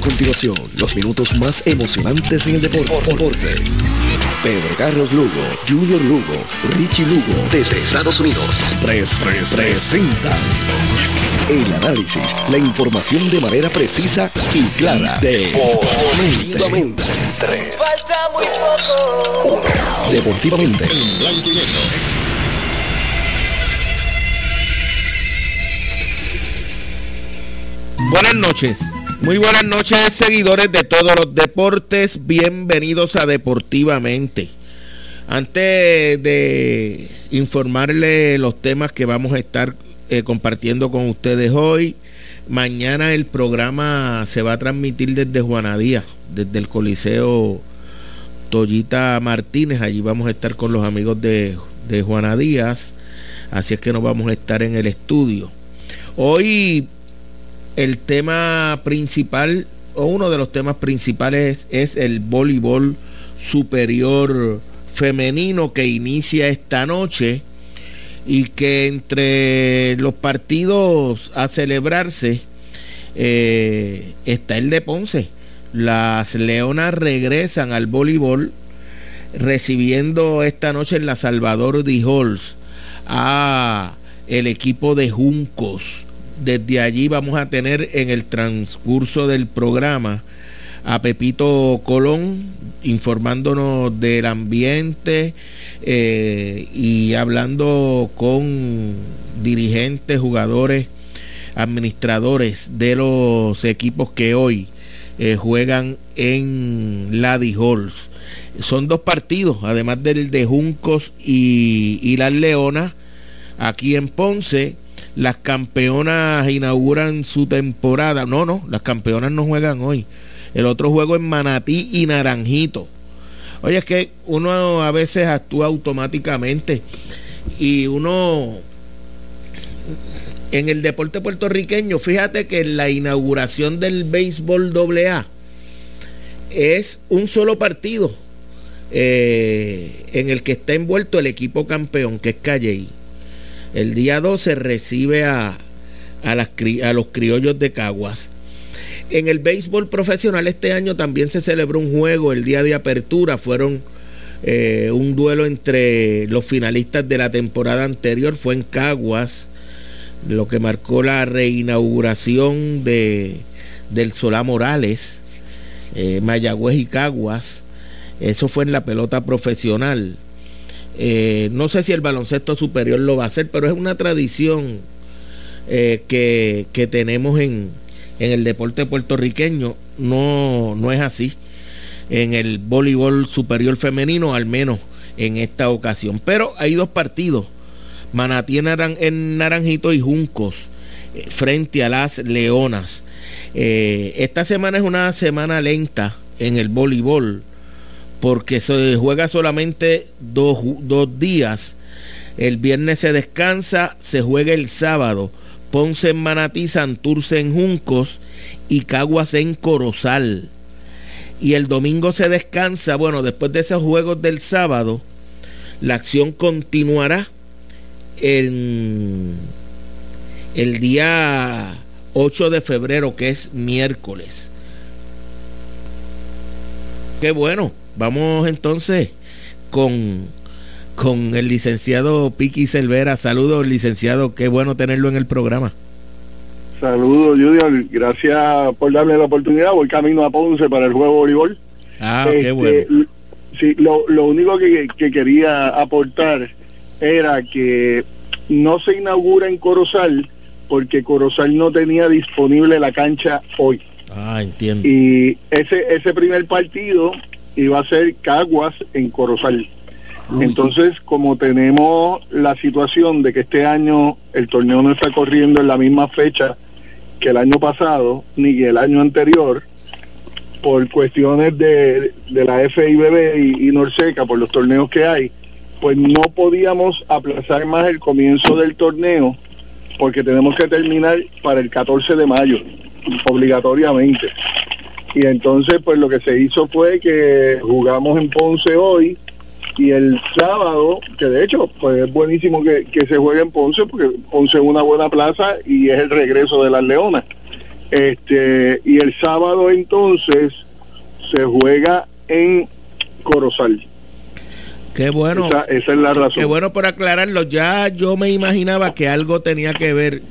A continuación, los minutos más emocionantes en el deporte. Pedro Carlos Lugo, Junior Lugo, Richie Lugo, desde Estados Unidos. 3 presenta el análisis, la información de manera precisa y clara. Deportivamente. 3, Falta muy poco. 1. Deportivamente. En blanco y negro. Buenas noches. Muy buenas noches, seguidores de todos los deportes. Bienvenidos a Deportivamente. Antes de informarle los temas que vamos a estar eh, compartiendo con ustedes hoy, mañana el programa se va a transmitir desde Juanadía, desde el Coliseo Toyita Martínez. Allí vamos a estar con los amigos de, de Juana Díaz. Así es que nos vamos a estar en el estudio. Hoy el tema principal o uno de los temas principales es el voleibol superior femenino que inicia esta noche y que entre los partidos a celebrarse eh, está el de Ponce. Las Leonas regresan al voleibol recibiendo esta noche en la Salvador Halls a el equipo de Juncos desde allí vamos a tener en el transcurso del programa a Pepito Colón informándonos del ambiente eh, y hablando con dirigentes, jugadores, administradores de los equipos que hoy eh, juegan en Halls. Son dos partidos, además del de Juncos y, y las Leonas, aquí en Ponce las campeonas inauguran su temporada. No, no, las campeonas no juegan hoy. El otro juego es Manatí y Naranjito. Oye, es que uno a veces actúa automáticamente y uno en el deporte puertorriqueño, fíjate que la inauguración del béisbol AA es un solo partido eh, en el que está envuelto el equipo campeón, que es Calley el día 12 recibe a, a, los criollos de Caguas. En el béisbol profesional este año también se celebró un juego el día de apertura. Fueron eh, un duelo entre los finalistas de la temporada anterior. Fue en Caguas, lo que marcó la reinauguración de, del Solá Morales, eh, Mayagüez y Caguas. Eso fue en la pelota profesional. Eh, no sé si el baloncesto superior lo va a hacer, pero es una tradición eh, que, tenemos en, en, el deporte puertorriqueño. No, no es así en el voleibol superior femenino, al menos en esta ocasión. Pero hay dos partidos, Manatí en, Naranjito y Juncos, eh, frente a las Leonas. esta semana es una semana lenta en el voleibol porque se juega solamente dos, días. El viernes se descansa, se juega el sábado. Ponce en Manatí, Santurce en Juncos y Caguas en Corozal. Y el domingo se descansa. Bueno, después de esos juegos del sábado, la acción continuará en el día 8 de febrero, que es miércoles. Qué bueno. Vamos entonces con, con el licenciado Piqui Cervera. Saludos, licenciado. Qué bueno tenerlo en el programa. Saludos, Junior. Gracias por darme la oportunidad. Voy camino a Ponce para el juego de voleibol. Ah, qué este, bueno. Sí, lo, lo único que, que, quería aportar era que no se inaugura en Corozal porque Corozal no tenía disponible la cancha hoy. Ah, entiendo. Y ese, ese primer partido iba a ser Caguas en Corozal. Entonces, como tenemos la situación de que este año el torneo no está corriendo en la misma fecha que el año pasado, ni el año anterior, por cuestiones de, de la FIBB y, y Norseca, por los torneos que hay, pues no podíamos aplazar más el comienzo del torneo porque tenemos que terminar para el 14 de mayo, obligatoriamente. Y entonces, pues lo que se hizo fue que jugamos en Ponce hoy y el sábado, que de hecho, pues es buenísimo que, se juegue en Ponce, porque Ponce es una buena plaza y es el regreso de las Leonas. Este, y el sábado entonces se juega en Corozal. Qué bueno. Esa, esa, es la razón. Qué bueno por aclararlo. Ya yo me imaginaba que algo tenía que ver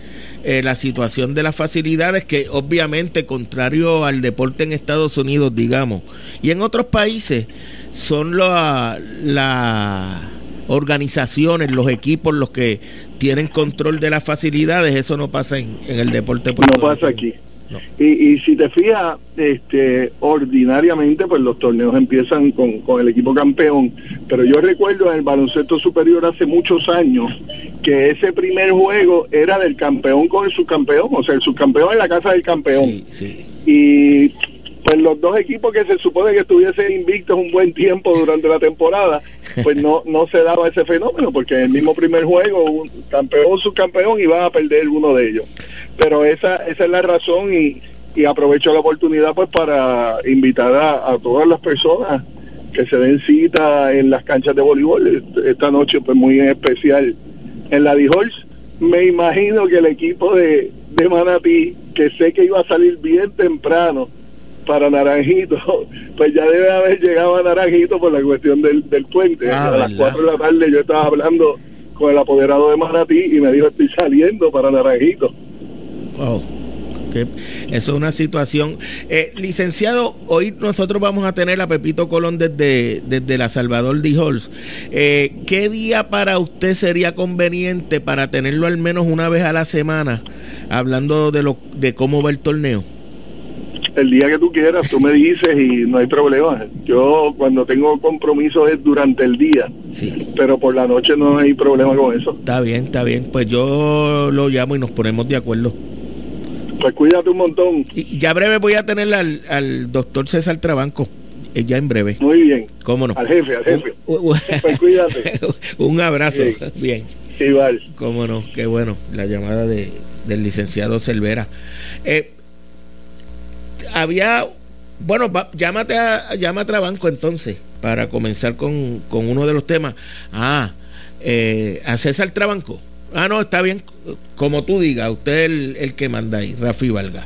eh, la situación de las facilidades, que obviamente, contrario al deporte en Estados Unidos, digamos, y en otros países, son las la organizaciones, los equipos los que tienen control de las facilidades. Eso no pasa en, en el deporte. No pasa aquí. Y, y, si te fijas, este, ordinariamente, pues los torneos empiezan con, con, el equipo campeón. Pero yo recuerdo en el baloncesto superior hace muchos años que ese primer juego era del campeón con el subcampeón, o sea, el subcampeón en la casa del campeón. Sí, sí. Y pues los dos equipos que se supone que estuviesen invictos un buen tiempo durante la temporada, pues no no se daba ese fenómeno, porque en el mismo primer juego, un campeón, subcampeón, iban a perder uno de ellos. Pero esa, esa es la razón y, y aprovecho la oportunidad pues para invitar a, a, todas las personas que se den cita en las canchas de voleibol esta noche pues muy especial en la Dijols me imagino que el equipo de, de Manatí que sé que iba a salir bien temprano para Naranjito, pues ya debe haber llegado a Naranjito por la cuestión del, del puente. Ah, a las ¿verdad? 4 de la tarde yo estaba hablando con el apoderado de Manatí y me dijo estoy saliendo para Naranjito. Wow. Eso es una situación. Eh, licenciado, hoy nosotros vamos a tener a Pepito Colón desde, desde La Salvador Dijols. Eh, ¿Qué día para usted sería conveniente para tenerlo al menos una vez a la semana hablando de, lo, de cómo va el torneo? El día que tú quieras, tú me dices y no hay problema. Yo cuando tengo compromiso es durante el día, Sí. pero por la noche no hay problema con eso. Está bien, está bien. Pues yo lo llamo y nos ponemos de acuerdo. Pues cuídate un montón. Y ya breve voy a tener al, al doctor César Trabanco. eh, Ya en breve. Muy bien. ¿Cómo no? Al jefe, al jefe. Pues cuídate. un abrazo. Bien. Bien. Igual. Cómo no, qué bueno. La llamada de, del licenciado Cervera. Eh, había, bueno, va- llámate a, llama a Trabanco entonces para comenzar con, con uno de los temas. Ah, eh, a César Trabanco. Ah, no, está bien, como tú digas, usted es el, el que manda ahí, Rafi Valga.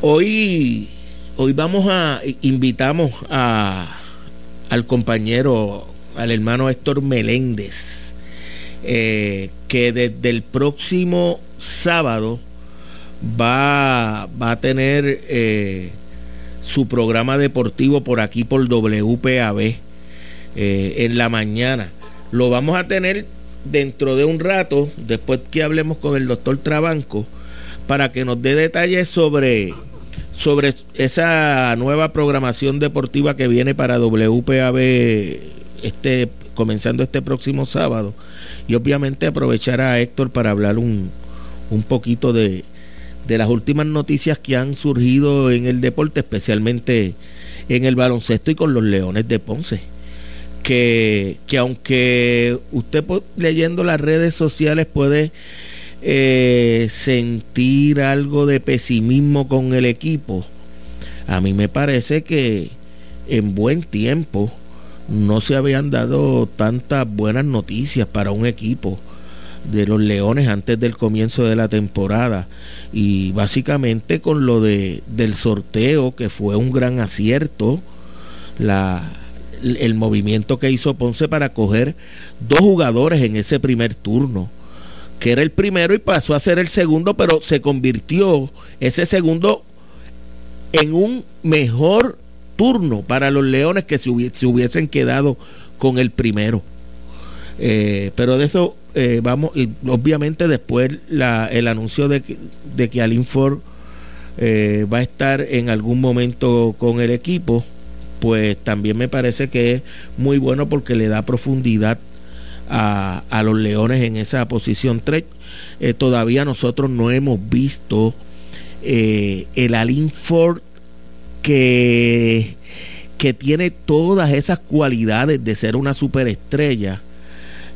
Hoy, hoy vamos a, invitamos a, al compañero, al hermano Héctor Meléndez, eh, que desde el próximo sábado va, va a tener eh, su programa deportivo por aquí por WPAB eh, en la mañana. Lo vamos a tener dentro de un rato, después que hablemos con el doctor Trabanco, para que nos dé detalles sobre, sobre esa nueva programación deportiva que viene para WPAB este, comenzando este próximo sábado. Y obviamente aprovechar a Héctor para hablar un, un poquito de, de las últimas noticias que han surgido en el deporte, especialmente en el baloncesto y con los Leones de Ponce. Que, que aunque usted leyendo las redes sociales puede eh, sentir algo de pesimismo con el equipo, a mí me parece que en buen tiempo no se habían dado tantas buenas noticias para un equipo de los Leones antes del comienzo de la temporada. Y básicamente con lo de del sorteo que fue un gran acierto la el movimiento que hizo Ponce para coger dos jugadores en ese primer turno que era el primero y pasó a ser el segundo pero se convirtió ese segundo en un mejor turno para los Leones que se, hubi- se hubiesen quedado con el primero eh, pero de eso eh, vamos, y obviamente después la, el anuncio de que, de que Alin Ford eh, va a estar en algún momento con el equipo, pues también me parece que es muy bueno porque le da profundidad a, los Leones en esa posición 3. Eh, todavía nosotros no hemos visto el Alin Ford que, que tiene todas esas cualidades de ser una superestrella.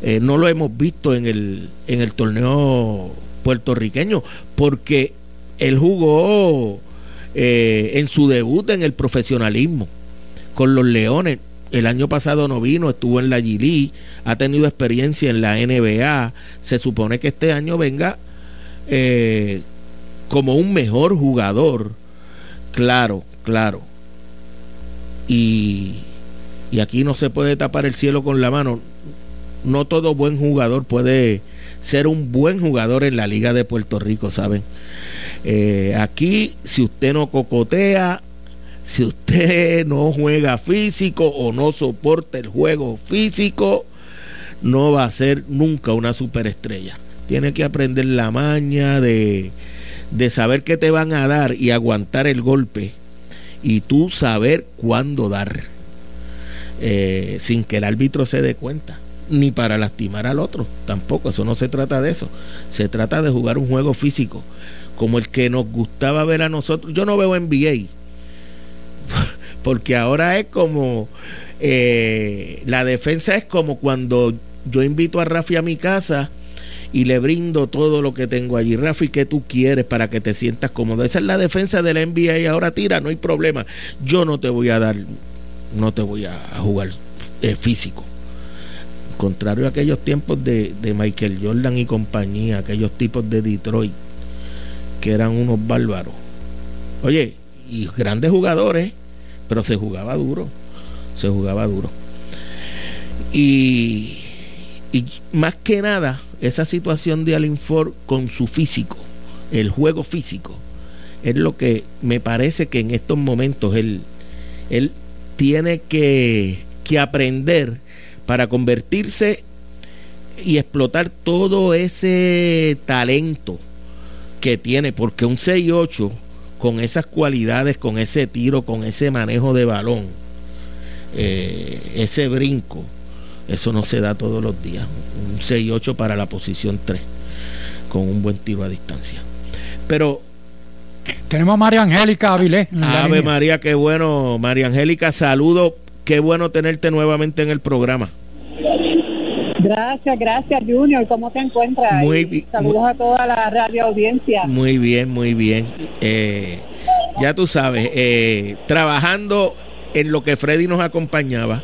Eh, no lo hemos visto en el, en el torneo puertorriqueño porque él jugó eh, en su debut en el profesionalismo con los Leones. El año pasado no vino, estuvo en la G League, ha tenido experiencia en la NBA. Se supone que este año venga eh, como un mejor jugador, claro, claro. Y, y aquí no se puede tapar el cielo con la mano. No todo buen jugador puede ser un buen jugador en la Liga de Puerto Rico, ¿saben? Eh, aquí, si usted no cocotea, si usted no juega físico o no soporta el juego físico, no va a ser nunca una superestrella. Tiene que aprender la maña de, de saber qué te van a dar y aguantar el golpe y tú saber cuándo dar eh, sin que el árbitro se dé cuenta ni para lastimar al otro tampoco eso no se trata de eso se trata de jugar un juego físico como el que nos gustaba ver a nosotros yo no veo NBA porque ahora es como eh, la defensa es como cuando yo invito a Rafi a mi casa y le brindo todo lo que tengo allí. Rafi, ¿qué tú quieres para que te sientas cómodo? Esa es la defensa de la NBA y ahora tira, no hay problema. Yo no te voy a dar, no te voy a, jugar eh, físico. Contrario a aquellos tiempos de, de Michael Jordan y compañía, aquellos tipos de Detroit, que eran unos bárbaros. Oye, y grandes jugadores, pero se jugaba duro, se jugaba duro. Y, y más que nada, esa situación de Allen Ford con su físico, el juego físico, es lo que me parece que en estos momentos él, él tiene que, que aprender para convertirse y explotar todo ese talento que tiene, porque un 6-8 con esas cualidades, con ese tiro, con ese manejo de balón, eh, ese brinco, eso no se da todos los días. Un 6-8 para la posición 3, con un buen tiro a distancia. Pero. Tenemos a María Angélica Avilés. Ave María, qué bueno. María Angélica, saludo. Qué bueno tenerte nuevamente en el programa. Gracias, gracias Junior. ¿Cómo te encuentras? Muy bien. Saludos a toda la radio audiencia. Muy bien, muy bien. Eh, ya tú sabes, eh, trabajando en lo que Freddy nos acompañaba.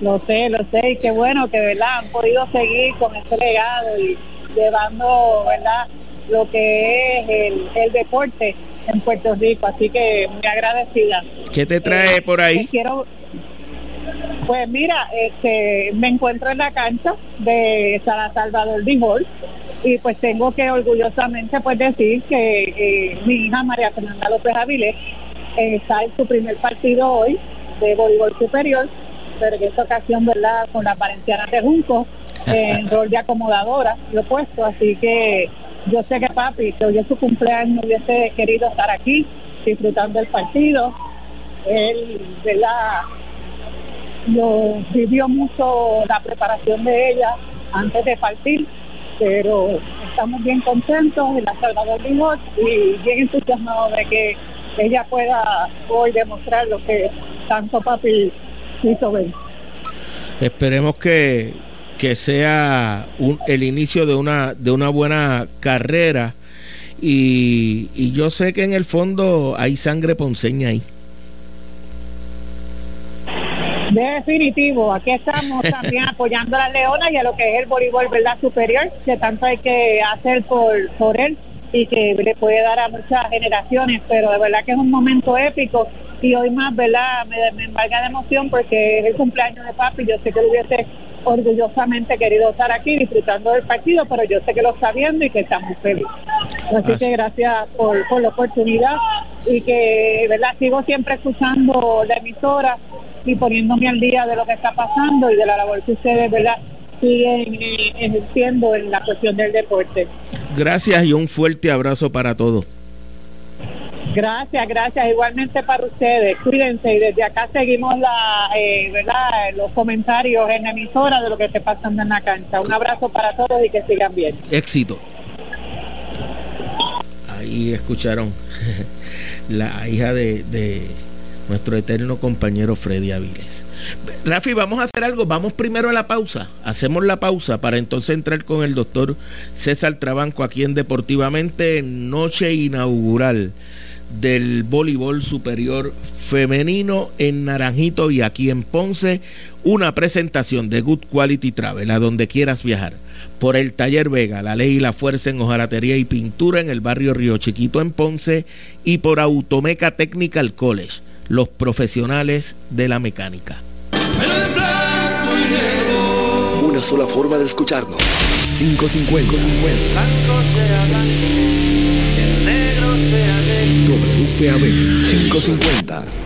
Lo sé, lo sé, y qué bueno que verdad han podido seguir con este legado y llevando verdad lo que es el, deporte en Puerto Rico, así que muy agradecida. ¿Qué te trae eh, por ahí? Quiero, pues mira, este, me encuentro en la cancha de San Salvador Dijol y pues tengo que orgullosamente pues decir que eh, mi hija María Fernanda López Avilés eh, está en su primer partido hoy de voleibol superior pero en esta ocasión, ¿verdad? Con las valencianas de Junco, en rol de acomodadora, lo he puesto, así que yo sé que papi, que hoy es su cumpleaños, hubiese querido estar aquí disfrutando el partido. Él, ¿verdad? Lo vivió mucho la preparación de ella antes de partir, pero estamos bien contentos en la Salvador Lijot y bien entusiasmados de que ella pueda hoy demostrar lo que tanto papi Esperemos que, que sea el inicio de una, de una buena carrera. Y, y, yo sé que en el fondo hay sangre ponceña ahí. Definitivo, aquí estamos también apoyando a la Leona y a lo que es el voleibol verdad superior, que tanto hay que hacer por, por él y que le puede dar a muchas generaciones, pero de verdad que es un momento épico y hoy más, ¿verdad? Me, me embarga de emoción porque es el cumpleaños de papi, yo sé que lo hubiese orgullosamente querido estar aquí disfrutando del partido, pero yo sé que lo está viendo y que está muy feliz. Así, que gracias por, la oportunidad y que, ¿verdad? Sigo siempre escuchando la emisora y poniéndome al día de lo que está pasando y de la labor que ustedes, ¿verdad? siguen eh, ejerciendo en la cuestión del deporte. Gracias y un fuerte abrazo para todos. Gracias, gracias. Igualmente para ustedes. Cuídense y desde acá seguimos eh, los comentarios en emisora de lo que esté pasando en la cancha. Un abrazo para todos y que sigan bien. Éxito. Ahí escucharon la hija de, de nuestro eterno compañero Freddy Aviles. Rafi, vamos a hacer algo. Vamos primero a la pausa. Hacemos la pausa para entonces entrar con el doctor César Trabanco aquí en Deportivamente, noche inaugural del voleibol superior femenino en Naranjito y aquí en Ponce. una presentación de Good Quality Travel a donde quieras viajar por el Taller Vega, la ley y la fuerza en hojalatería y pintura en el barrio Río Chiquito en Ponce y por Automeca Technical College, los profesionales de la mecánica. Una sola forma de escucharnos. 550. WPAB 550.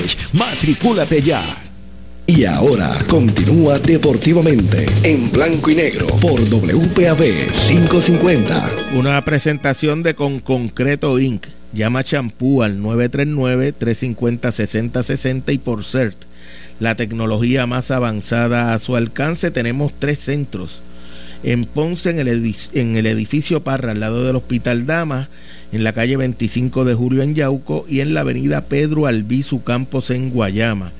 Matricúlate ya. Y ahora continúa deportivamente en blanco y negro por WPAB 550. Una presentación de Con Concreto Inc. Llama champú al 939-350-6060 y por CERT, la tecnología más avanzada a su alcance. Tenemos tres centros. En Ponce, en el, edificio, Parra, al lado del Hospital Damas, en la calle 25 de Julio en Yauco y en la avenida Pedro Albizu Campos en Guayama.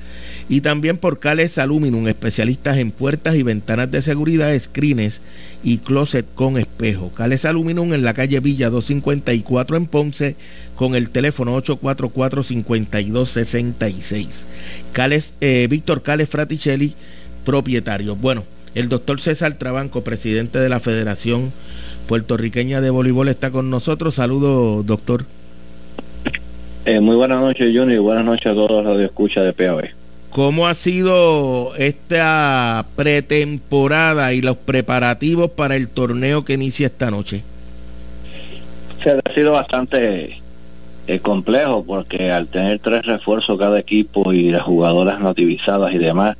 Y también por Cales Aluminum, especialistas en puertas y ventanas de seguridad, screens y closet con espejo. Cales Aluminum en la calle Villa 254 en Ponce con el teléfono 844-5266. Cales, eh, Víctor Cales Fraticelli, propietario. Bueno, el doctor César Trabanco, presidente de la Federación puertorriqueña de voleibol está con nosotros. Saludos, doctor. Eh, muy buenas noches, Junior, y buenas noches a todos los de escucha de PAB. ¿Cómo ha sido esta pretemporada y los preparativos para el torneo que inicia esta noche? Se ha sido bastante eh, complejo porque al tener tres refuerzos cada equipo y las jugadoras nativizadas y demás,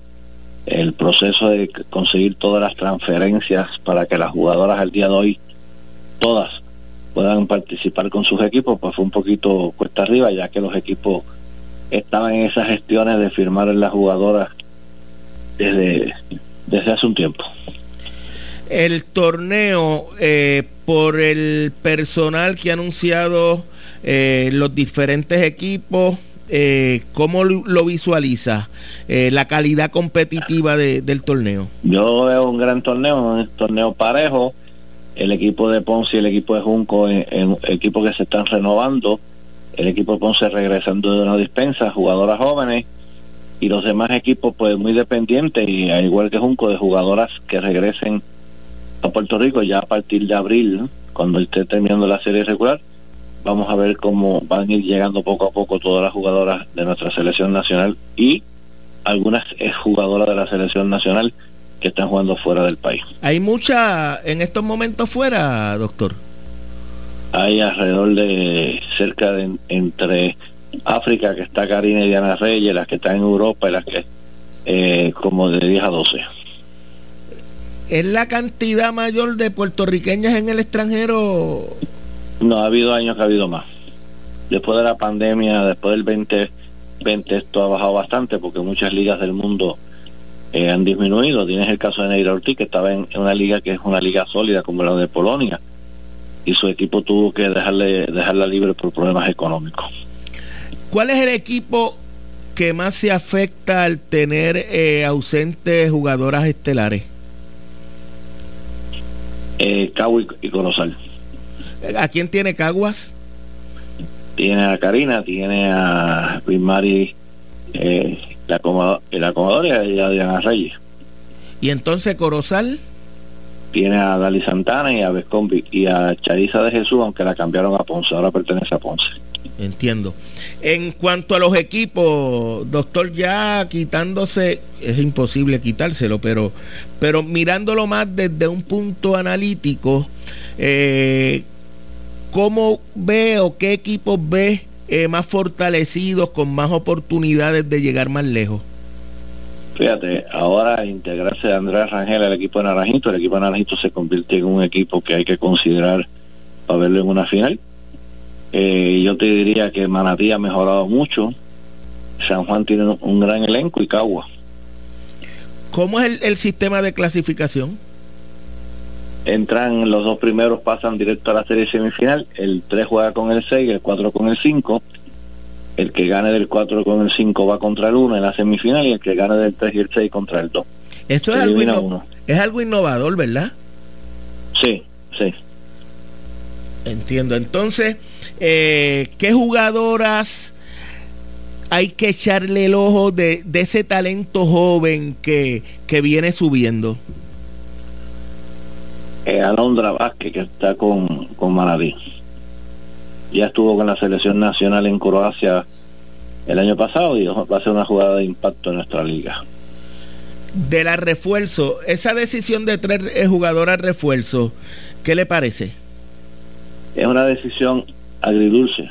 el proceso de conseguir todas las transferencias para que las jugadoras al día de hoy todas puedan participar con sus equipos, pues fue un poquito cuesta arriba, ya que los equipos estaban en esas gestiones de firmar en las jugadoras desde, desde hace un tiempo. El torneo, eh, por el personal que ha anunciado eh, los diferentes equipos, eh, ¿cómo lo visualiza eh, la calidad competitiva del torneo? Yo veo un gran torneo, un torneo parejo el equipo de Ponce y el equipo de Junco en, en equipos que se están renovando, el equipo de Ponce regresando de una dispensa, jugadoras jóvenes y los demás equipos pues muy dependientes y al igual que Junco de jugadoras que regresen a Puerto Rico ya a partir de abril, cuando esté terminando la serie regular, vamos a ver cómo van a ir llegando poco a poco todas las jugadoras de nuestra selección nacional y algunas jugadoras de la selección nacional que están jugando fuera del país. ¿Hay mucha en estos momentos fuera, doctor? Hay alrededor de cerca de entre África, que está Karina y Diana Reyes, las que están en Europa y las que eh, como de 10 a 12. ¿Es la cantidad mayor de puertorriqueñas en el extranjero? No, ha habido años que ha habido más. Después de la pandemia, después del 20, 2020 esto ha bajado bastante porque muchas ligas del mundo eh, han disminuido. Tienes el caso de Neira Ortiz, que estaba en, una liga que es una liga sólida como la de Polonia, y su equipo tuvo que dejarle dejarla libre por problemas económicos. ¿Cuál es el equipo que más se afecta al tener eh, ausentes jugadoras estelares? Eh, Cagua y, Corozal. ¿A quién tiene Caguas? Tiene a Karina, tiene a Primari, eh, la, acomodadora y a Diana Reyes. ¿Y entonces Corozal? Tiene a Dali Santana y a Vescombi y a Chariza de Jesús, aunque la cambiaron a Ponce, ahora pertenece a Ponce. Entiendo. En cuanto a los equipos, doctor, ya quitándose, es imposible quitárselo, pero, pero mirándolo más desde un punto analítico, eh, ¿cómo ve o qué equipos ve eh, más fortalecidos, con más oportunidades de llegar más lejos? Fíjate, ahora integrarse de Andrés Rangel al equipo de Naranjito, el equipo de Naranjito se convierte en un equipo que hay que considerar para verlo en una final eh, yo te diría que Manatí ha mejorado mucho. San Juan tiene un gran elenco y Cagua. ¿Cómo es el, sistema de clasificación? Entran los dos primeros, pasan directo a la serie semifinal. El 3 juega con el 6, el 4 con el 5. El que gane del 4 con el 5 va contra el 1 en la semifinal y el que gane del 3 y el 6 contra el 2. Esto es algo, es algo innovador, ¿verdad? Sí, sí. Entiendo. Entonces, eh, ¿qué jugadoras hay que echarle el ojo de, ese talento joven que, viene subiendo? Eh, Alondra Vázquez, que está con, con Ya estuvo con la selección nacional en Croacia el año pasado y va a ser una jugada de impacto en nuestra liga. De la refuerzo, esa decisión de traer eh, jugadoras refuerzo, ¿qué le parece? Es una decisión agridulce.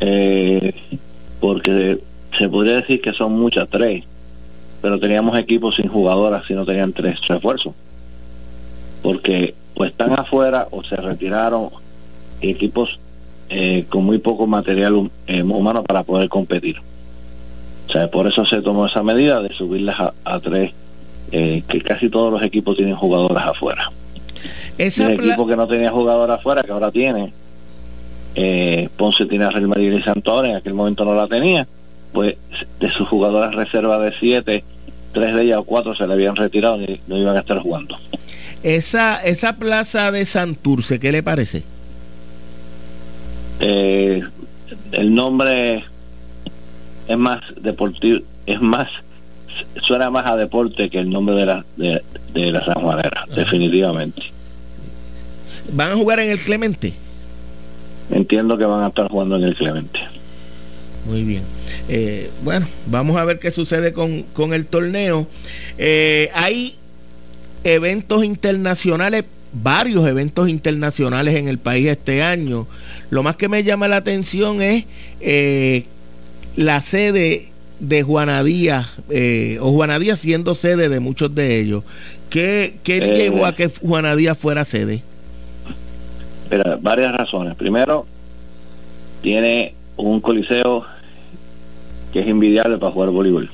Eh, porque se podría decir que son muchas tres, pero teníamos equipos sin jugadoras si no tenían tres refuerzos. Porque o están afuera o se retiraron equipos eh, con muy poco material eh, humano para poder competir. O sea, por eso se tomó esa medida de subirlas a, tres, que casi todos los equipos tienen jugadoras afuera. Ese equipo que no tenía jugadoras afuera, que ahora tiene, eh, Ponce tiene a Real Madrid y Santos en aquel momento no la tenía, pues de sus jugadoras reserva de siete, tres de ellas o cuatro se le habían retirado y no iban a estar jugando. Esa, esa plaza de Santurce, ¿qué le parece? Eh, el nombre es más deportivo, es más, suena más a deporte que el nombre de la, de, la San Juanera, definitivamente. ¿Van a jugar en el Clemente? entiendo que van a estar jugando en el Clemente. Muy bien. Eh, bueno, vamos a ver qué sucede con, el torneo. Eh, hay eventos internacionales, varios eventos internacionales en el país este año. Lo más que me llama la atención es eh, la sede de Juanadía, o Juanadía siendo sede de muchos de ellos. ¿Qué, qué llevó a que Juanadía fuera sede? varias razones. Primero, tiene un coliseo que es invidiable para jugar voleibol.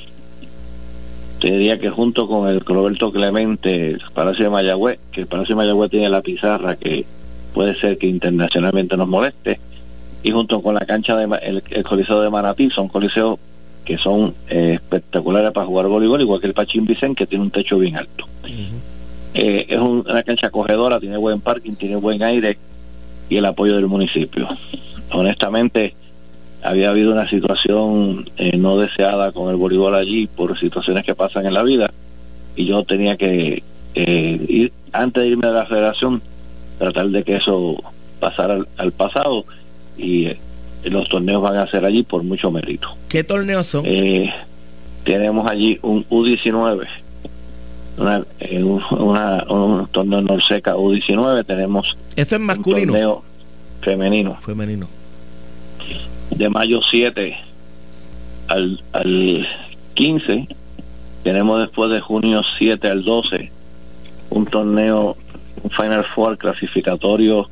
Te diría que junto con el Roberto Clemente, el Palacio de Mayagüez, que el Palacio de Mayagüez tiene la pizarra que puede ser que internacionalmente nos moleste, y junto con la cancha de el, Coliseo de Manatí, son coliseos que son eh, espectaculares para jugar voleibol, igual que el Pachín Vicen, que tiene un techo bien alto. Eh, es una cancha acogedora, tiene buen parking, tiene buen aire, y el apoyo del municipio. Honestamente, había habido una situación eh, no deseada con el voleibol allí por situaciones que pasan en la vida y yo tenía que eh, ir antes de irme a la federación tratar de que eso pasara al, pasado y eh, los torneos van a ser allí por mucho mérito. ¿Qué torneos son? tenemos allí un U19 una, una, un torneo Norseca U19 tenemos ¿Esto es masculino? Un torneo femenino femenino de mayo 7 al, al 15 tenemos después de junio 7 al 12 un torneo un Final Four clasificatorio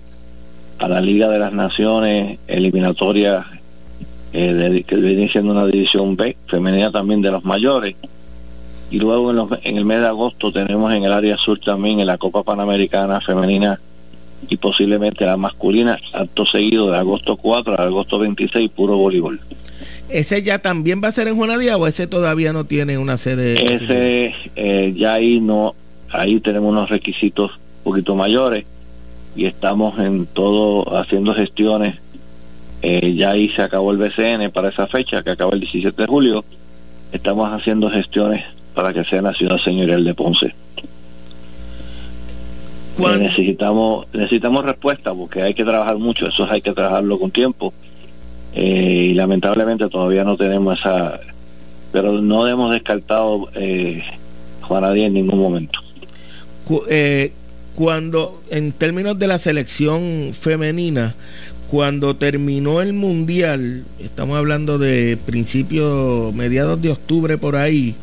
a la Liga de las Naciones eliminatoria eh, que viene siendo una división B, femenina también de los mayores. Y luego en, en el mes de agosto tenemos en el área sur también en la Copa Panamericana Femenina y posiblemente la masculina, acto seguido de agosto 4 a agosto 26, puro voleibol. ¿Ese ya también va a ser en Juanadía o ese todavía no tiene una sede? Ese eh, ya ahí no, ahí tenemos unos requisitos un poquito mayores y estamos en todo haciendo gestiones. Eh, ya ahí se acabó el BCN para esa fecha, que acaba el 17 de julio. Estamos haciendo gestiones para que sea en la ciudad señorial de Ponce. Eh, necesitamos necesitamos respuesta porque hay que trabajar mucho, eso hay que trabajarlo con tiempo. Eh, y lamentablemente todavía no tenemos esa, pero no hemos descartado eh, Juana Díaz en ningún momento. Eh, cuando, en términos de la selección femenina, cuando terminó el mundial, estamos hablando de principios, mediados de octubre por ahí,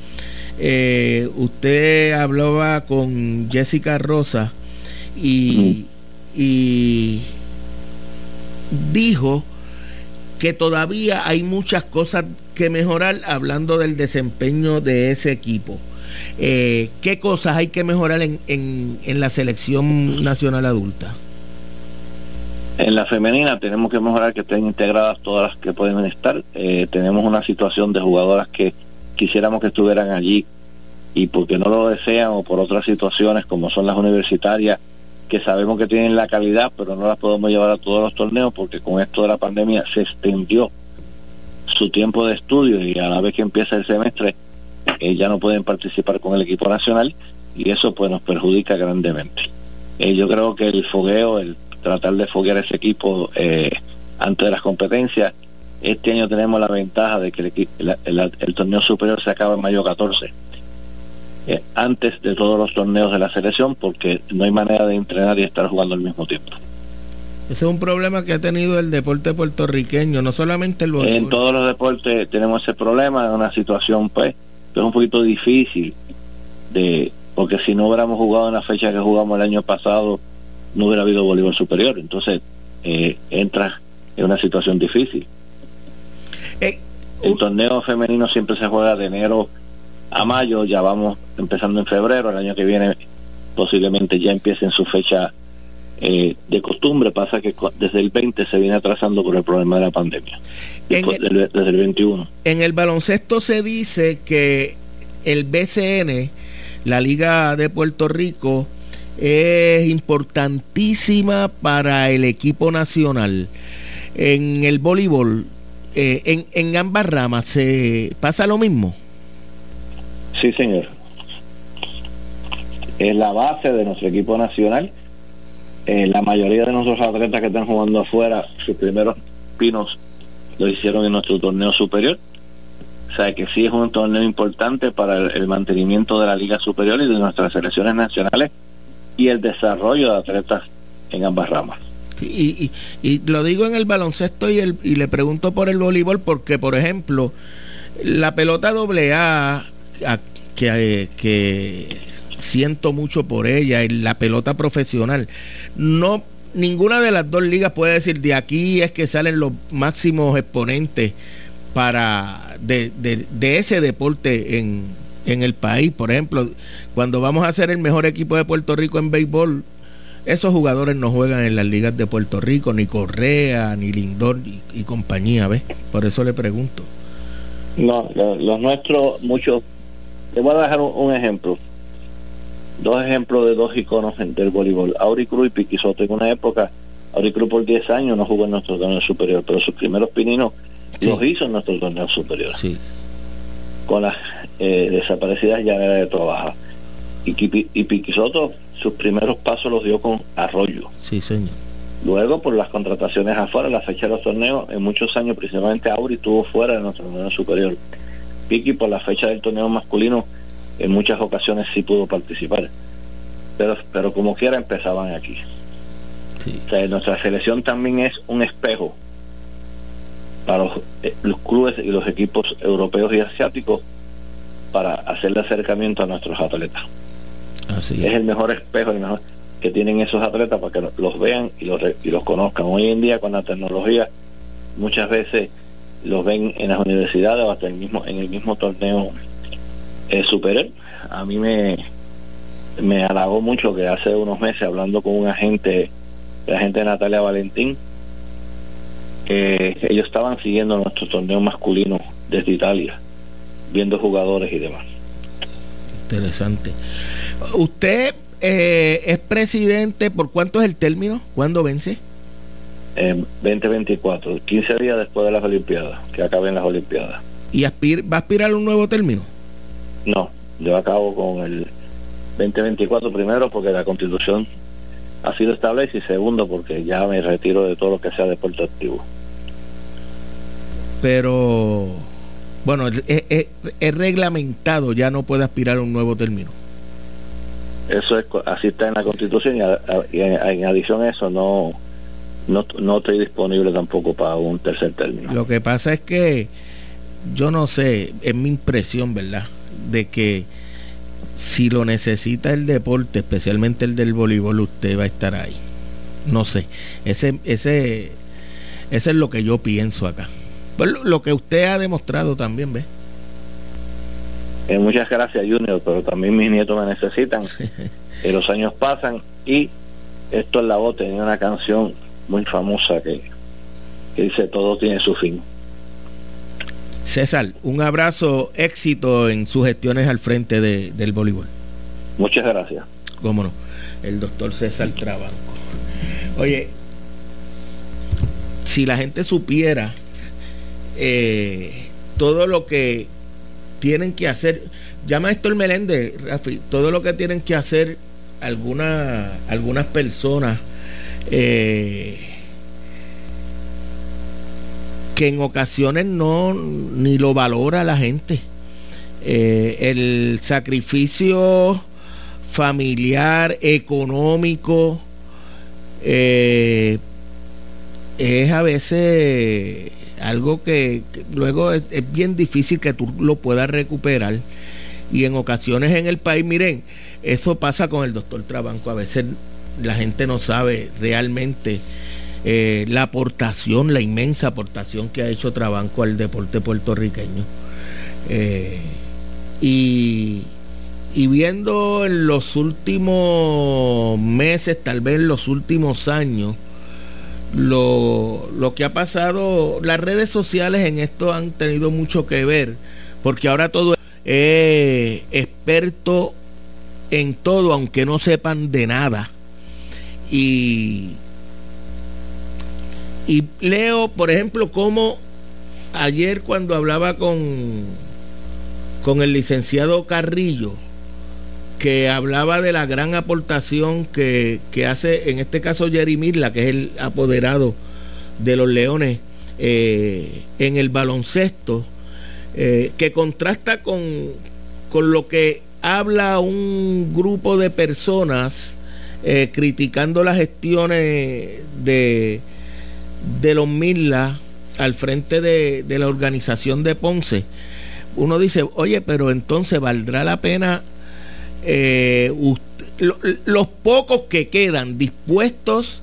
usted hablaba con Jessica Rosa y, y dijo que todavía hay muchas cosas que mejorar hablando del desempeño de ese equipo. Eh, ¿Qué cosas hay que mejorar en, en, la selección nacional adulta? En la femenina tenemos que mejorar que estén integradas todas las que pueden estar. Eh, tenemos una situación de jugadoras que quisiéramos que estuvieran allí y porque no lo desean o por otras situaciones como son las universitarias que sabemos que tienen la calidad, pero no las podemos llevar a todos los torneos porque con esto de la pandemia se extendió su tiempo de estudio y a la vez que empieza el semestre eh, ya no pueden participar con el equipo nacional y eso pues nos perjudica grandemente. Eh, yo creo que el fogueo, el tratar de foguear ese equipo eh, antes de las competencias, este año tenemos la ventaja de que el, el torneo superior se acaba en mayo 14 eh, antes de todos los torneos de la selección porque no hay manera de entrenar y estar jugando al mismo tiempo. Ese es un problema que ha tenido el deporte puertorriqueño, no solamente el En todos los deportes tenemos ese problema, es una situación pues que es un poquito difícil de porque si no hubiéramos jugado en la fecha que jugamos el año pasado no hubiera habido voleibol superior, entonces eh, entra en una situación difícil. Eh, el torneo femenino siempre se juega de enero a mayo, ya vamos empezando en febrero, el año que viene posiblemente ya empiece en su fecha eh, de costumbre, pasa que desde el 20 se viene atrasando por el problema de la pandemia, desde el 21. En el baloncesto se dice que el BCN, la Liga de Puerto Rico, es importantísima para el equipo nacional. En el voleibol, eh, en, en ambas ramas, ¿se pasa lo mismo? Sí, señor. Es la base de nuestro equipo nacional. Eh, la mayoría de nuestros atletas que están jugando afuera, sus primeros pinos lo hicieron en nuestro torneo superior. O sea que sí es un torneo importante para el, mantenimiento de la liga superior y de nuestras selecciones nacionales y el desarrollo de atletas en ambas ramas. Y, y, lo digo en el baloncesto y, el, y le pregunto por el voleibol porque, por ejemplo, la pelota doble A que, que siento mucho por ella, en la pelota profesional. No, ninguna de las dos ligas puede decir de aquí es que salen los máximos exponentes para de, ese deporte en, en el país. Por ejemplo, cuando vamos a ser el mejor equipo de Puerto Rico en béisbol, esos jugadores no juegan en las ligas de Puerto Rico, ni Correa, ni Lindor y, compañía, ¿ves? Por eso le pregunto. No, los nuestros, muchos te voy a dejar un, ejemplo. Dos ejemplos de dos iconos del voleibol. Auri Cruz y Piqui Soto. En una época, Auri Cruz por 10 años no jugó en nuestro torneo superior, pero sus primeros pininos los hizo en nuestro torneo superior. Sí. Con las eh, desaparecidas ya de trabajo. Y, y Piqui Soto, sus primeros pasos los dio con Arroyo. Sí, señor. Luego, por las contrataciones afuera, la fecha de los torneos, en muchos años, principalmente Auri estuvo fuera de nuestro torneo superior. Piqui por la fecha del torneo masculino en muchas ocasiones sí pudo participar. Pero, pero como quiera empezaban aquí. nuestra selección también es un espejo para eh, los, clubes y los equipos europeos y asiáticos para hacerle acercamiento a nuestros atletas. Así es. el mejor espejo el mejor que tienen esos atletas para que los vean y los, y los conozcan. Hoy en día con la tecnología muchas veces los ven en las universidades o hasta el mismo, en el mismo torneo eh, superior. A mí me, me halagó mucho que hace unos meses hablando con un agente, la agente Natalia Valentín, ellos estaban siguiendo nuestro torneo masculino desde Italia, viendo jugadores y demás. Interesante. ¿Usted eh, es presidente por cuánto es el término? ¿Cuándo vence? En 2024, 15 días después de las Olimpiadas, que acaben las Olimpiadas. ¿Y aspir, va a aspirar a un nuevo término? No, yo acabo con el 2024 primero porque la constitución ha sido establecida y segundo porque ya me retiro de todo lo que sea deporte activo. Pero, bueno, es, reglamentado, ya no puede aspirar a un nuevo término. Eso es, así está en la constitución y, en, adición a eso no, no, no estoy disponible tampoco para un tercer término. Lo que pasa es que yo no sé, es mi impresión, ¿verdad? De que si lo necesita el deporte, especialmente el del voleibol, usted va a estar ahí. No sé, ese, ese, ese es lo que yo pienso acá. Pues lo, que usted ha demostrado también, ¿ve? Eh, muchas gracias, Junior, pero también mis nietos me necesitan. y los años pasan y esto es la voz, tenía una canción muy famosa que, que dice todo tiene su fin. César, un abrazo, éxito en sus gestiones al frente del voleibol. Muchas gracias. Cómo no, el doctor César Trabanco. Oye, si la gente supiera eh, todo lo que tienen que hacer, llama esto el Meléndez, Rafi, todo lo que tienen que hacer algunas personas eh, que en ocasiones no ni lo valora la gente. Eh, el sacrificio familiar, económico, eh, es a veces algo que, luego es, bien difícil que tú lo puedas recuperar. Y en ocasiones en el país, miren, eso pasa con el doctor Trabanco. A veces la gente no sabe realmente eh, la aportación, la inmensa aportación que ha hecho Trabanco al deporte puertorriqueño. Eh, y, viendo en los últimos meses, tal vez en los últimos años, lo, lo, que ha pasado, las redes sociales en esto han tenido mucho que ver, porque ahora todo es experto en todo, aunque no sepan de nada. Y, y leo, por ejemplo, como ayer cuando hablaba con, con el licenciado Carrillo, que hablaba de la gran aportación que, hace, en este caso, Jerry Mirla, que es el apoderado de los Leones eh, en el baloncesto, eh, que contrasta con, con, lo que habla un grupo de personas eh, criticando las gestiones de, de los Mirla al frente de, la organización de Ponce, uno dice, oye, pero entonces valdrá la pena eh, los pocos que quedan dispuestos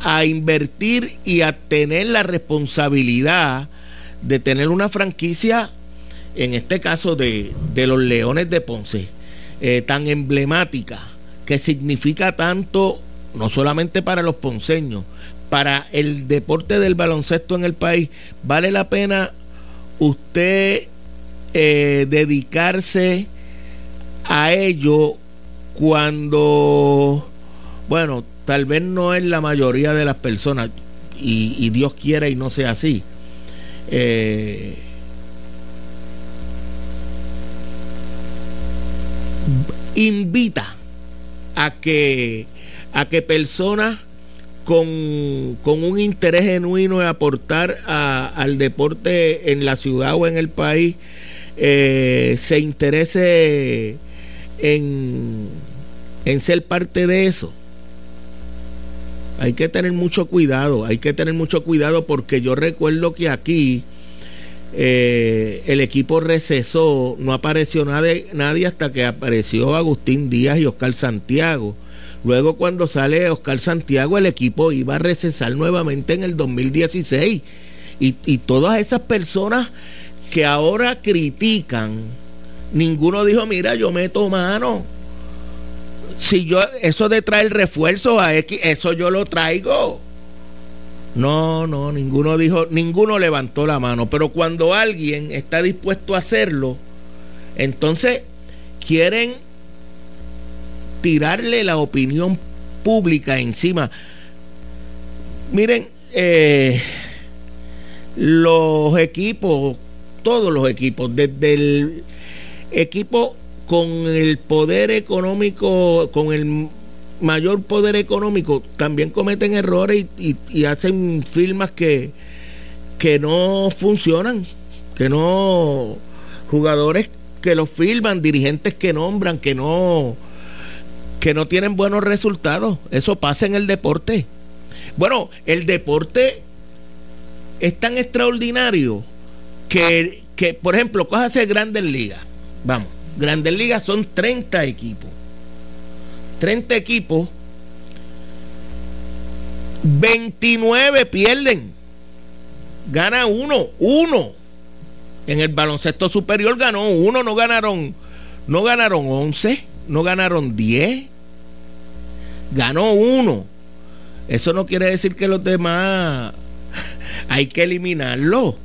a invertir y a tener la responsabilidad de tener una franquicia, en este caso de, los Leones de Ponce, eh, tan emblemática, que significa tanto, no solamente para los ponceños, para el deporte del baloncesto en el país, vale la pena usted eh, dedicarse a ello cuando, bueno, tal vez no es la mayoría de las personas, y, Dios quiera y no sea así. Eh, invita a que a que personas con, un interés genuino de aportar al deporte en la ciudad o en el país, eh, se interese en, en ser parte de eso. Hay que tener mucho cuidado, hay que tener mucho cuidado porque yo recuerdo que aquí eh, el equipo recesó, no apareció nadie, nadie hasta que apareció Agustín Díaz y Oscar Santiago Luego cuando sale Oscar Santiago, el equipo iba a recesar nuevamente en el 2016. Y, y todas esas personas que ahora critican, ninguno dijo, mira, yo meto mano. Si yo, eso de traer refuerzos a X, eso yo lo traigo. No, no, ninguno dijo, ninguno levantó la mano. Pero cuando alguien está dispuesto a hacerlo, entonces quieren tirarle la opinión pública encima. Miren, eh, los equipos, todos los equipos, desde el equipo con el poder económico, con el mayor poder económico, también cometen errores y, hacen firmas que, que no funcionan, que no, jugadores que los firman, dirigentes que nombran, que no, que no tienen buenos resultados. Eso pasa en el deporte. Bueno, el deporte es tan extraordinario que, que por ejemplo, cójase Grandes Ligas. Vamos, Grandes Ligas son 30 equipos. 30 equipos. 29 pierden. Gana uno, uno. En el baloncesto superior ganó uno, no ganaron, no ganaron 11, no ganaron 10. Ganó uno. Eso no quiere decir que los demás hay que eliminarlo.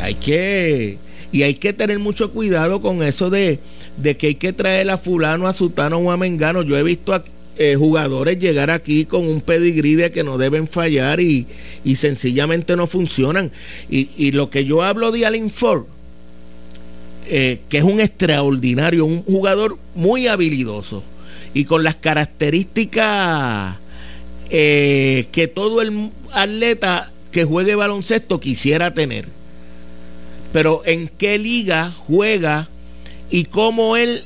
Hay que y hay que tener mucho cuidado con eso de, de que hay que traer a fulano, a sutano o a mengano. Yo he visto a eh, jugadores llegar aquí con un pedigrí de que no deben fallar y, y sencillamente no funcionan. Y, y, lo que yo hablo de Alin Ford, eh, que es un extraordinario, un jugador muy habilidoso y con las características eh, que todo el atleta que juegue baloncesto quisiera tener. Pero en qué liga juega y cómo él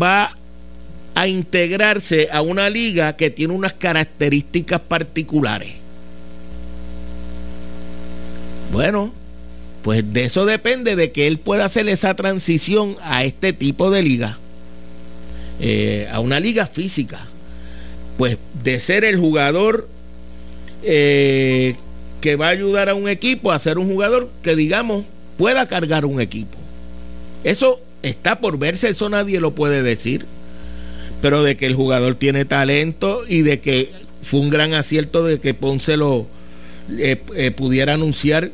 va a integrarse a una liga que tiene unas características particulares. Bueno, pues de eso depende de que él pueda hacer esa transición a este tipo de liga. Eh, a una liga física, pues de ser el jugador eh, que va a ayudar a un equipo a ser un jugador que digamos pueda cargar un equipo. Eso está por verse, eso nadie lo puede decir. Pero de que el jugador tiene talento y de que fue un gran acierto de que Ponce lo eh, pudiera anunciar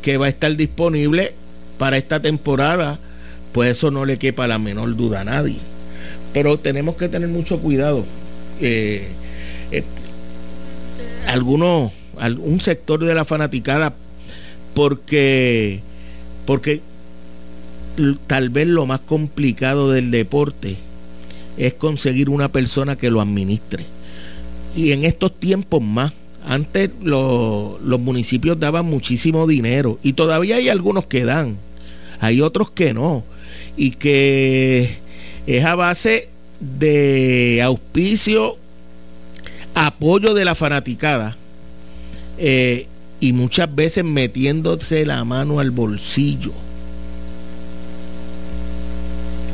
que va a estar disponible para esta temporada, pues eso no le quepa la menor duda a nadie pero tenemos que tener mucho cuidado. Eh, eh, algunos, algún sector de la fanaticada, porque, porque tal vez lo más complicado del deporte es conseguir una persona que lo administre. Y en estos tiempos más, antes los municipios daban muchísimo dinero y todavía hay algunos que dan, hay otros que no. Y que es a base de auspicio, apoyo de la fanaticada eh, y muchas veces metiéndose la mano al bolsillo.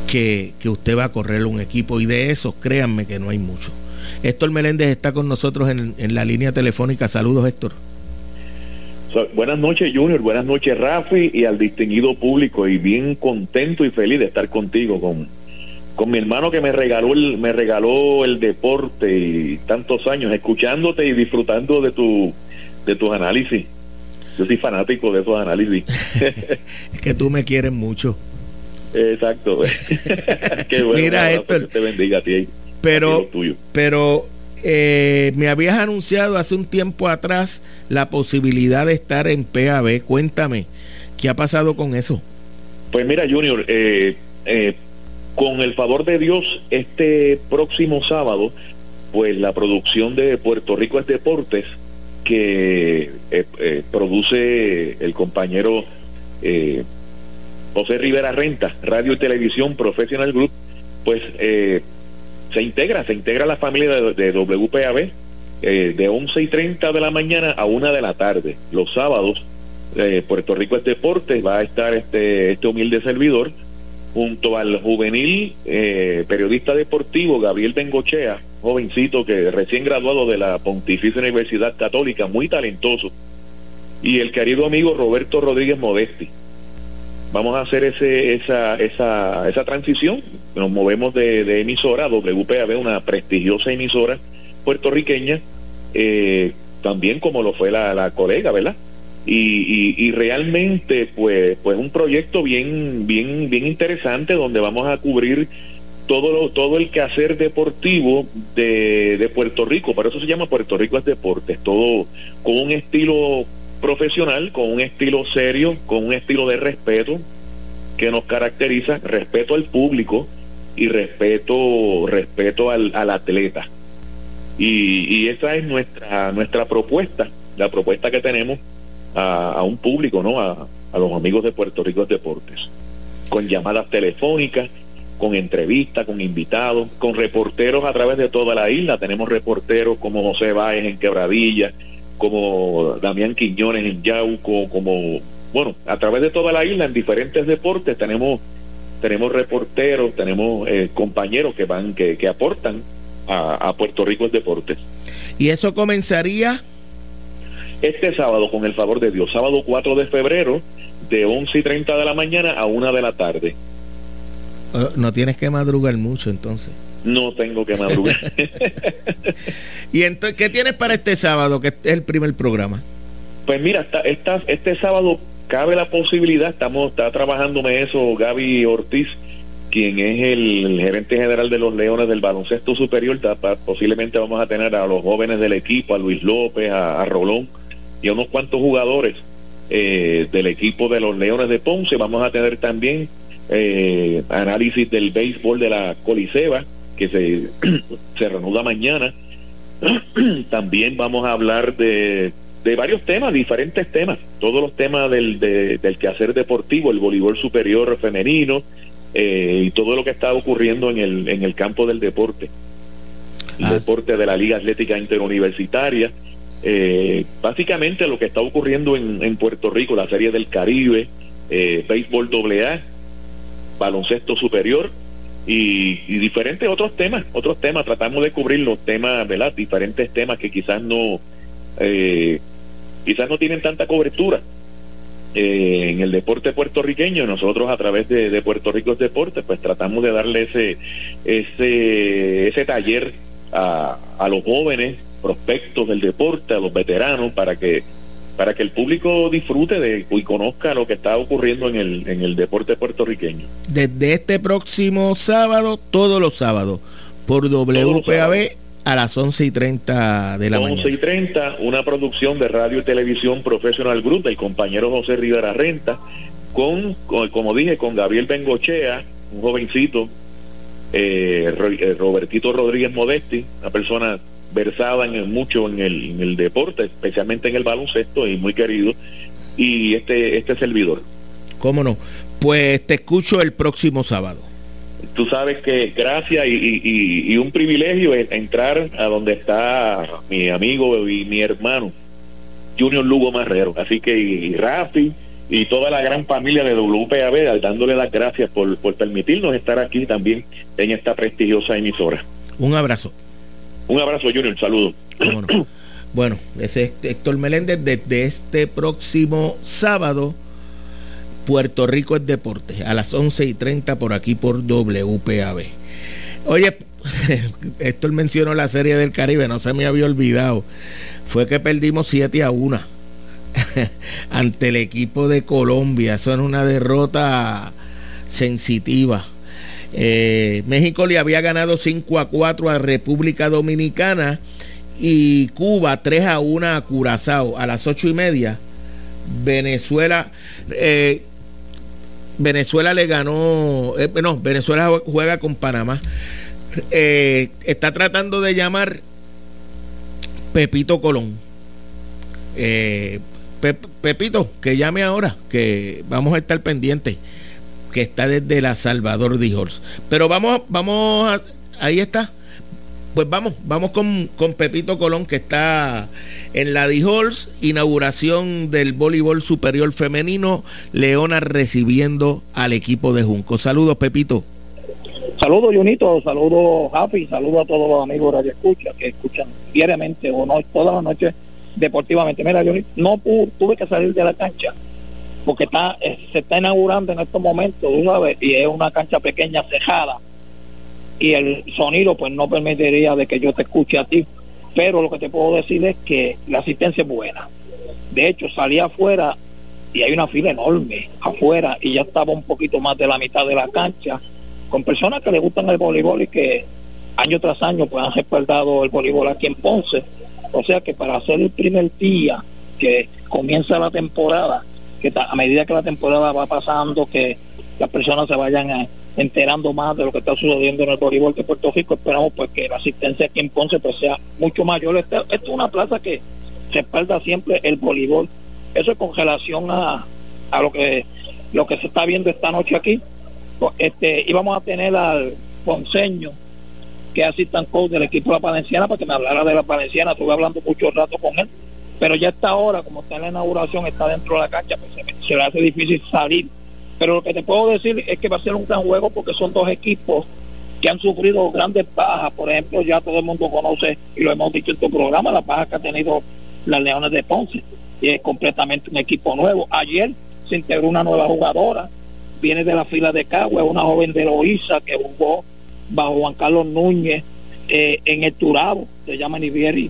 Que, que, usted va a correr un equipo y de esos créanme que no hay mucho. Héctor Meléndez está con nosotros en, en la línea telefónica. Saludos Héctor. buenas noches Junior, buenas noches Rafi y al distinguido público y bien contento y feliz de estar contigo con, con mi hermano que me regaló el, me regaló el deporte y tantos años, escuchándote y disfrutando de tu de tus análisis. Yo soy fanático de esos análisis. es que tú me quieres mucho. Exacto. Qué bueno. Mira esto. te bendiga a ti. Pero, pero eh, me habías anunciado hace un tiempo atrás la posibilidad de estar en PAB. Cuéntame, ¿qué ha pasado con eso? Pues mira, Junior, eh, eh, con el favor de Dios, este próximo sábado, pues la producción de Puerto Rico es Deportes, que eh, eh, produce el compañero eh, José Rivera Renta, Radio y Televisión Professional Group, pues se integra, se integra la familia de, de WPAB de 11 y 30 de la mañana a 1 de la tarde. Los sábados, Puerto Rico es Deportes, va a estar este, este humilde servidor junto al juvenil eh, periodista deportivo Gabriel Bengochea jovencito que recién graduado de la Pontificia Universidad Católica, muy talentoso, y el querido amigo Roberto Rodríguez Modesti. Vamos a hacer ese, esa, esa, esa transición, nos movemos de, emisora WPAB, una prestigiosa emisora puertorriqueña, eh, también como lo fue la, la colega, ¿verdad? Y, y, realmente pues pues un proyecto bien bien bien interesante donde vamos a cubrir todo lo, todo el quehacer deportivo de, de Puerto Rico, por eso se llama Puerto Rico es deportes, todo con un estilo profesional, con un estilo serio, con un estilo de respeto que nos caracteriza, respeto al público y respeto respeto al, al atleta. Y, y, esa es nuestra nuestra propuesta, la propuesta que tenemos a, un público, ¿no? A, los amigos de Puerto Rico Deportes, con llamadas telefónicas, con entrevistas, con invitados, con reporteros a través de toda la isla. Tenemos reporteros como José Báez en Quebradilla, como Damián Quiñones en Yauco, como, bueno, a través de toda la isla en diferentes deportes tenemos tenemos reporteros, tenemos eh, compañeros que van, que, que aportan a, a Puerto Rico Deportes. ¿Y eso comenzaría? este sábado, con el favor de Dios, sábado 4 de febrero, de 11 y 30 de la mañana a 1 de la tarde. Oh, no tienes que madrugar mucho entonces. No tengo que madrugar. ¿Y entonces qué tienes para este sábado, que es el primer programa? Pues mira, este sábado cabe la posibilidad, estamos está trabajándome eso Gaby Ortiz, quien es el, gerente general de los Leones del baloncesto superior, posiblemente vamos a tener a los jóvenes del equipo, a Luis López, a Rolón, y a unos cuantos jugadores eh, del equipo de los Leones de Ponce. Vamos a tener también eh, análisis del béisbol de la Coliseba, que se, se reanuda mañana. también vamos a hablar de, de, varios temas, diferentes temas, todos los temas del, del quehacer deportivo, el voleibol superior femenino eh, y todo lo que está ocurriendo en el, en el campo del deporte. El ah, deporte de la Liga Atlética Interuniversitaria eh, básicamente lo que está ocurriendo en, Puerto Rico, la Serie del Caribe, eh, béisbol AA, baloncesto superior y, diferentes otros temas, otros temas, tratamos de cubrir los temas, ¿verdad? Diferentes temas que quizás no, eh, quizás no tienen tanta cobertura. Eh, en el deporte puertorriqueño, nosotros a través de, Puerto Rico Deportes, pues tratamos de darle ese, ese, ese taller a, a los jóvenes prospectos del deporte, a los veteranos, para que para que el público disfrute de y conozca lo que está ocurriendo en el, en el deporte puertorriqueño. Desde este próximo sábado, todos los sábados, por WPAB a las 11 y 30 de la mañana. 11 y 30, una producción de radio y televisión Professional Group del compañero José Rivera Renta, con, como dije, con Gabriel Bengochea, un jovencito, eh, eh, Robertito Rodríguez Modesti, una persona versada en mucho en el, en el deporte, especialmente en el baloncesto y muy querido, y este, este servidor. ¿Cómo no? Pues te escucho el próximo sábado. Tú sabes que gracias y, y, un privilegio entrar a donde está mi amigo y mi hermano, Junior Lugo Marrero. Así que y, Rafi y toda la gran familia de WPAB, dándole las gracias por, por permitirnos estar aquí también en esta prestigiosa emisora. Un abrazo. Un abrazo, Junior, saludos. Bueno, ese es Héctor Meléndez desde este próximo sábado. Puerto Rico es deporte, a las 11 y 30 por aquí por WPAB. Oye, Héctor mencionó la serie del Caribe, no se me había olvidado. Fue que perdimos 7 a 1 ante el equipo de Colombia. Eso es una derrota sensitiva eh, México le había ganado 5 a 4 a República Dominicana y Cuba 3 a 1 a Curazao a las 8 y media. Venezuela, eh, Venezuela le ganó, eh, no, Venezuela juega con Panamá. está tratando de llamar Pepito Colón. Pepito, que llame ahora, que vamos a estar pendientes que está desde la Salvador de Pero vamos, vamos, ahí está. Pues vamos, vamos con, con Pepito Colón que está en la Dijols, inauguración del voleibol superior femenino, Leona recibiendo al equipo de Junco. Saludos, Pepito. Saludos, Junito, saludos, Javi, saludos a todos los amigos Radio Escucha que escuchan diariamente o no todas las noches deportivamente. Mira, Junito, no tuve que salir de la cancha porque está eh, se está inaugurando en estos momentos, tú sabes, y es una cancha pequeña cejada y el sonido pues no permitiría de que yo te escuche a ti, pero lo que te puedo decir es que la asistencia es buena. De hecho, salí afuera y hay una fila enorme afuera y ya estaba un poquito más de la mitad de la cancha con personas que le gustan el voleibol y que año tras año pues han respaldado el voleibol aquí en Ponce. O sea que para hacer el primer día que comienza la temporada, que a medida que la temporada va pasando, que las personas se vayan eh, enterando más de lo que está sucediendo en el voleibol de Puerto Rico, esperamos pues que la asistencia aquí en Ponce pues sea mucho mayor. Esta, es una plaza que respalda siempre el voleibol. Eso es con relación a, a lo que lo que se está viendo esta noche aquí. Este, íbamos a tener al ponceño que es asistan coach del equipo de la Valenciana para que me hablara de la Valenciana, estuve hablando mucho rato con él pero ya está ahora, como está en la inauguración, está dentro de la cancha, pues se, le hace difícil salir. Pero lo que te puedo decir es que va a ser un gran juego porque son dos equipos que han sufrido grandes bajas. Por ejemplo, ya todo el mundo conoce, y lo hemos dicho en tu programa, las bajas que ha tenido las Leones de Ponce. Y es completamente un equipo nuevo. Ayer se integró una nueva jugadora, viene de la fila de Cagua, una joven de Loíza que jugó bajo Juan Carlos Núñez eh, en el Turabo, se llama Nivieri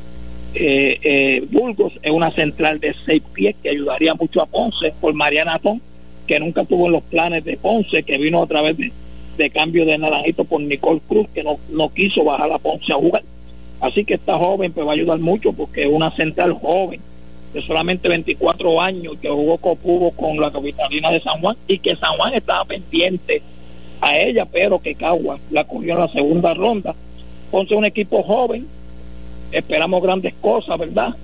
eh, eh, Burgos es una central de seis pies que ayudaría mucho a Ponce por Mariana Tom, que nunca tuvo en los planes de Ponce, que vino a través de, cambio de Naranjito por Nicole Cruz, que no, no quiso bajar a Ponce a jugar. Así que esta joven pues va a ayudar mucho porque es una central joven de solamente 24 años que jugó copubo con la capitalina de San Juan y que San Juan estaba pendiente a ella, pero que Cagua la cogió en la segunda ronda. Ponce es un equipo joven esperamos grandes cosas, ¿verdad?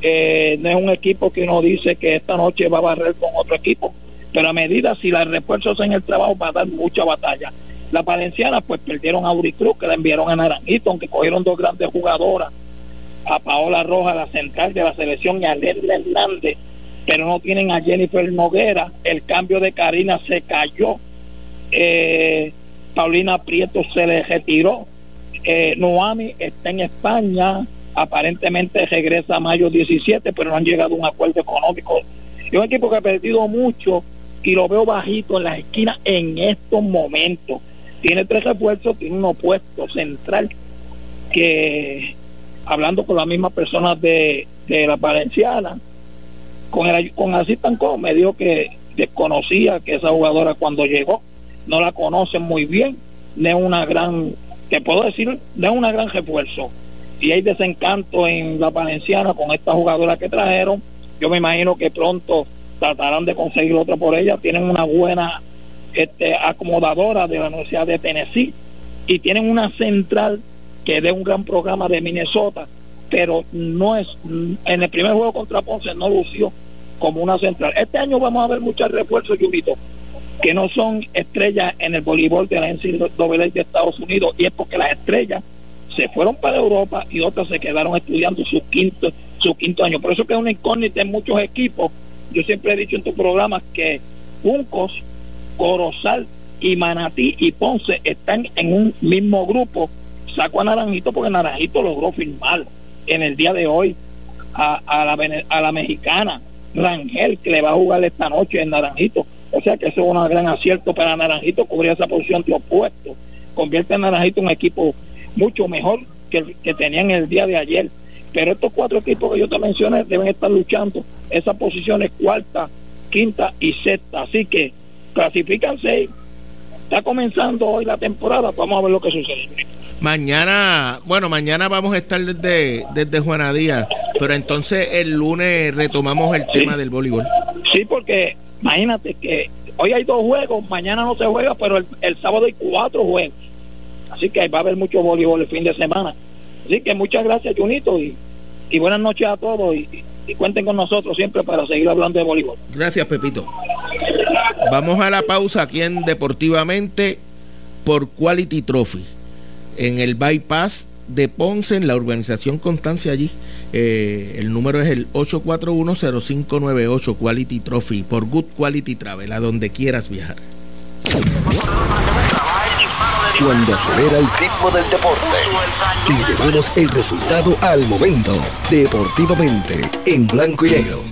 Eh, no es un equipo que uno dice que esta noche va a barrer con otro equipo, pero a medida si las refuerzos en el trabajo va a dar mucha batalla. Las valencianas pues perdieron a Uricruz, que la enviaron a Naranjito, aunque cogieron dos grandes jugadoras, a Paola Roja, la central de la selección, y a Leslie Hernández, pero no tienen a Jennifer Noguera, el cambio de Karina se cayó, eh, Paulina Prieto se le retiró, eh, Noami está en España, aparentemente regresa a mayo 17, pero no han llegado a un acuerdo económico. Es un equipo que ha perdido mucho y lo veo bajito en las esquinas en estos momentos. Tiene tres refuerzos, tiene un opuesto central que, hablando con las mismas personas de, la Valenciana, con el con Asistanco me dijo que desconocía que esa jugadora cuando llegó no la conocen muy bien, no es una gran te puedo decir, da una gran refuerzo. Y hay desencanto en la Valenciana con esta jugadora que trajeron. Yo me imagino que pronto tratarán de conseguir otra por ella. Tienen una buena este, acomodadora de la Universidad de Tennessee y tienen una central que de un gran programa de Minnesota, pero no es, en el primer juego contra Ponce no lució como una central. Este año vamos a ver muchos refuerzos, Julito que no son estrellas en el voleibol de la NCAA de Estados Unidos y es porque las estrellas se fueron para Europa y otras se quedaron estudiando su quinto su quinto año. Por eso que es una incógnita en muchos equipos. Yo siempre he dicho en tu programa que Juncos, Corozal y Manatí y Ponce están en un mismo grupo. Saco a Naranjito porque Naranjito logró firmar en el día de hoy a, la, a la mexicana Rangel que le va a jugar esta noche en Naranjito o sea que eso es un gran acierto para Naranjito cubrir esa posición de opuesto. Convierte a Naranjito en un equipo mucho mejor que el que tenían el día de ayer. Pero estos cuatro equipos que yo te mencioné deben estar luchando esas posiciones cuarta, quinta y sexta. Así que clasifican seis. Está comenzando hoy la temporada. Vamos a ver lo que sucede. Mañana, bueno, mañana vamos a estar desde, desde Juana Díaz, pero entonces el lunes retomamos el tema del voleibol. Sí, porque Imagínate que hoy hay dos juegos, mañana no se juega, pero el, sábado hay cuatro juegos. Así que va a haber mucho voleibol el fin de semana. Así que muchas gracias, Junito, y, buenas noches a todos. Y, cuenten con nosotros siempre para seguir hablando de voleibol. Gracias, Pepito. Vamos a la pausa aquí en Deportivamente por Quality Trophy en el bypass de Ponce, en la urbanización Constancia allí. Eh, el número es el 841-0598 Quality Trophy por Good Quality Travel, a donde quieras viajar. cuando acelera el ritmo del deporte y llevamos el resultado al momento. Deportivamente, en blanco y negro.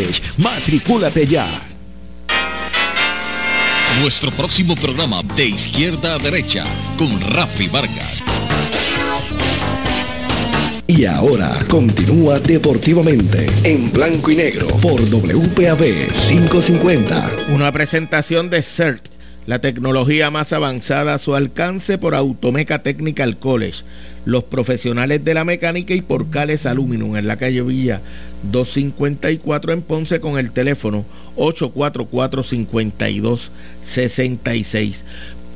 Matricúlate ya. Nuestro próximo programa de izquierda a derecha con Rafi Vargas. Y ahora continúa deportivamente en blanco y negro por WPAB 550. Una presentación de CERT, la tecnología más avanzada a su alcance por Automeca Technical College, los profesionales de la mecánica y por Cales Aluminum en la calle Villa 254 en Ponce con el teléfono 844-5266.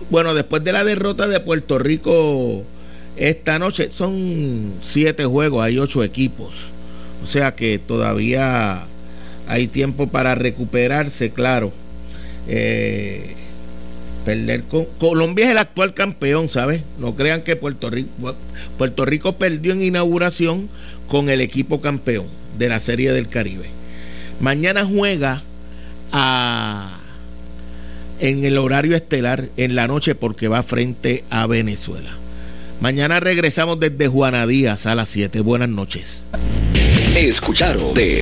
Bueno, después de la derrota de Puerto Rico esta noche, son siete juegos, hay ocho equipos. O sea que todavía hay tiempo para recuperarse, claro. Eh, perder con Colombia es el actual campeón, ¿sabes? No crean que Puerto Rico Puerto Rico perdió en inauguración con el equipo campeón de la Serie del Caribe. Mañana juega a, en el horario estelar en la noche porque va frente a Venezuela. Mañana regresamos desde Juana Díaz a las 7. Buenas noches. Escucharon de,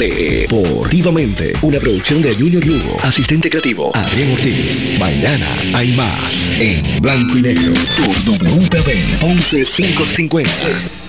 Deportivamente, una producción de Junior Lugo, asistente creativo Adrián Ortiz. Mañana hay más en blanco y negro por WPB 11550.